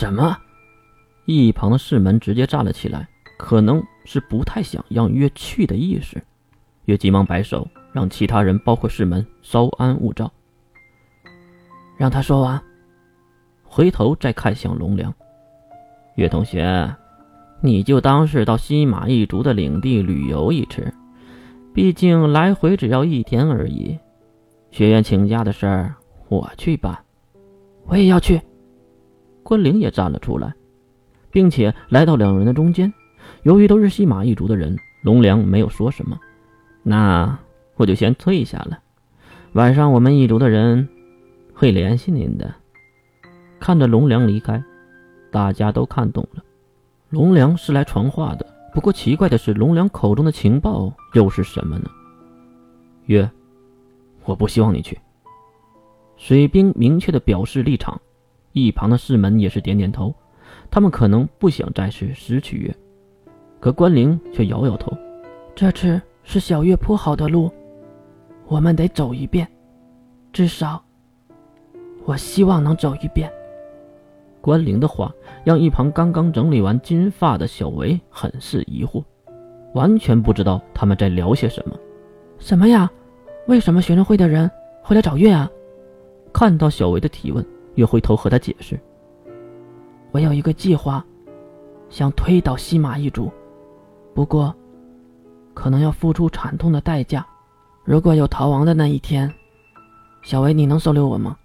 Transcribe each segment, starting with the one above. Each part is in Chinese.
什么？一旁的士门直接站了起来，可能是不太想让月去的意识。月急忙摆手，让其他人，包括士门，稍安勿躁。让他说完，回头再看向龙良。岳同学，你就当是到西马一族的领地旅游一次，毕竟来回只要一天而已。学院请假的事儿，我去办。我也要去。关灵也站了出来，并且来到两人的中间。由于都是西马一族的人，龙良没有说什么。那我就先退下了。晚上我们一族的人会联系您的。看着龙良离开，大家都看懂了，龙良是来传话的。不过奇怪的是，龙良口中的情报又是什么呢？曰，我不希望你去。水兵明确的表示立场，一旁的士门也是点点头。他们可能不想再次失去月，可关灵却摇摇头。这次是小月铺好的路，我们得走一遍，至少，我希望能走一遍。关灵的话让一旁刚刚整理完金发的小维很是疑惑，完全不知道他们在聊些什么。什么呀？为什么学生会的人会来找月啊？看到小维的提问，月回头和他解释：“我有一个计划，想推倒西马一族，不过，可能要付出惨痛的代价。如果有逃亡的那一天，小维，你能收留我吗？”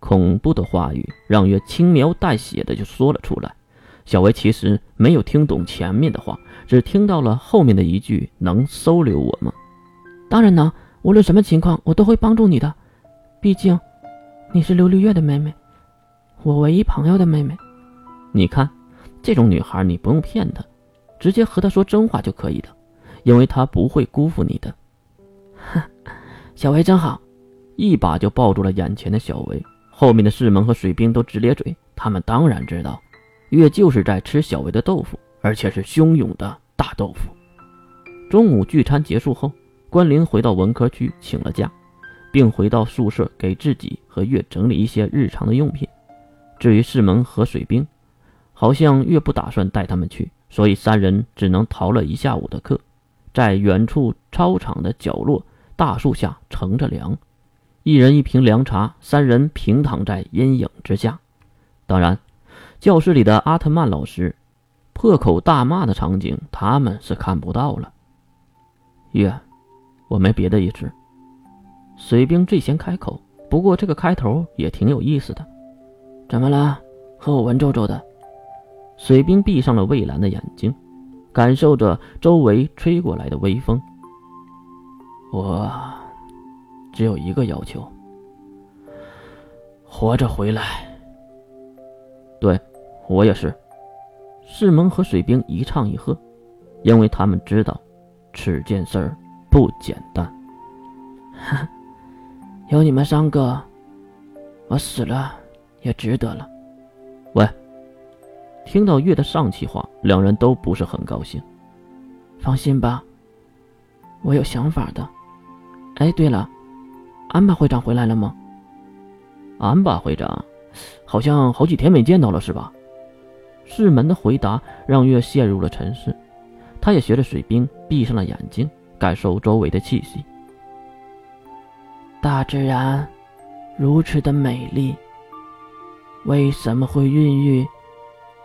恐怖的话语让月轻描淡写的就说了出来。小维其实没有听懂前面的话，只听到了后面的一句：“能收留我吗？”当然能，无论什么情况，我都会帮助你的。毕竟，你是琉璃月的妹妹，我唯一朋友的妹妹。你看，这种女孩你不用骗她，直接和她说真话就可以的，因为她不会辜负你的。哼，小维真好，一把就抱住了眼前的小维。后面的士门和水兵都直咧嘴，他们当然知道，月就是在吃小维的豆腐，而且是汹涌的大豆腐。中午聚餐结束后，关林回到文科区请了假，并回到宿舍给自己和月整理一些日常的用品。至于士门和水兵，好像月不打算带他们去，所以三人只能逃了一下午的课，在远处操场的角落大树下乘着凉。一人一瓶凉茶，三人平躺在阴影之下。当然，教室里的阿特曼老师破口大骂的场景，他们是看不到了。月，我没别的意思。水兵最先开口，不过这个开头也挺有意思的。怎么了？和我文绉绉的。水兵闭上了蔚蓝的眼睛，感受着周围吹过来的微风。我。只有一个要求，活着回来。对，我也是。世蒙和水兵一唱一和，因为他们知道，此件事儿不简单。哈，有你们三个，我死了也值得了。喂，听到月的上气话，两人都不是很高兴。放心吧，我有想法的。哎，对了。安巴会长回来了吗？安巴会长，好像好几天没见到了，是吧？世门的回答让月陷入了沉思，他也学着水兵闭上了眼睛，感受周围的气息。大自然如此的美丽，为什么会孕育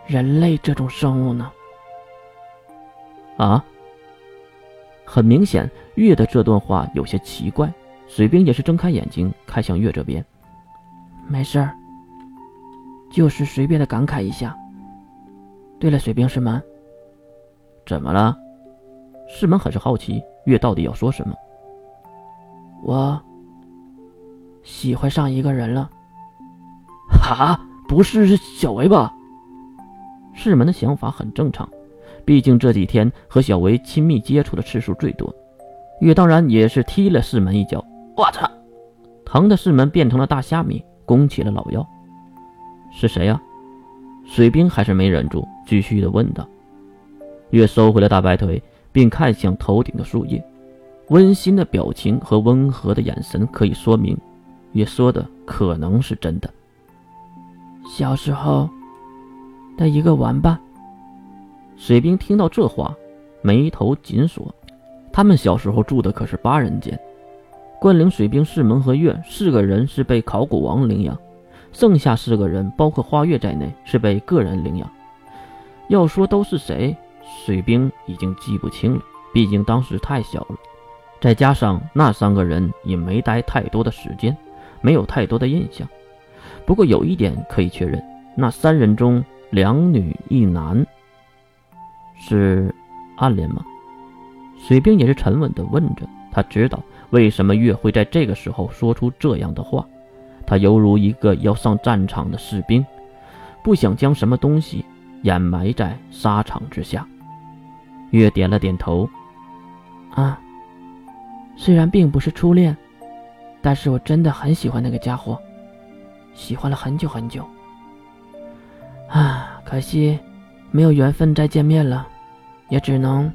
人类这种生物呢？啊？很明显，月的这段话有些奇怪。水兵也是睁开眼睛看向月这边，没事儿，就是随便的感慨一下。对了，水兵师门，怎么了？师门很是好奇月到底要说什么。我喜欢上一个人了。哈，不是小维吧？世门的想法很正常，毕竟这几天和小维亲密接触的次数最多。月当然也是踢了世门一脚。我操！疼的世门变成了大虾米，弓起了老腰。是谁呀？水兵还是没忍住，继续的问道。月收回了大白腿，并看向头顶的树叶，温馨的表情和温和的眼神可以说明，月说的可能是真的。小时候，的一个玩伴。水兵听到这话，眉头紧锁。他们小时候住的可是八人间，关领水兵士门和月四个人是被考古王领养，剩下四个人，包括花月在内，是被个人领养。要说都是谁，水兵已经记不清了，毕竟当时太小了。再加上那三个人也没待太多的时间，没有太多的印象。不过有一点可以确认，那三人中两女一男是暗恋吗？水兵也是沉稳地问着。他知道为什么月会在这个时候说出这样的话。他犹如一个要上战场的士兵，不想将什么东西掩埋在沙场之下。月点了点头。啊。虽然并不是初恋，但是我真的很喜欢那个家伙，喜欢了很久很久。啊，可惜没有缘分再见面了，也只能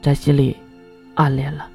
在心里暗恋了。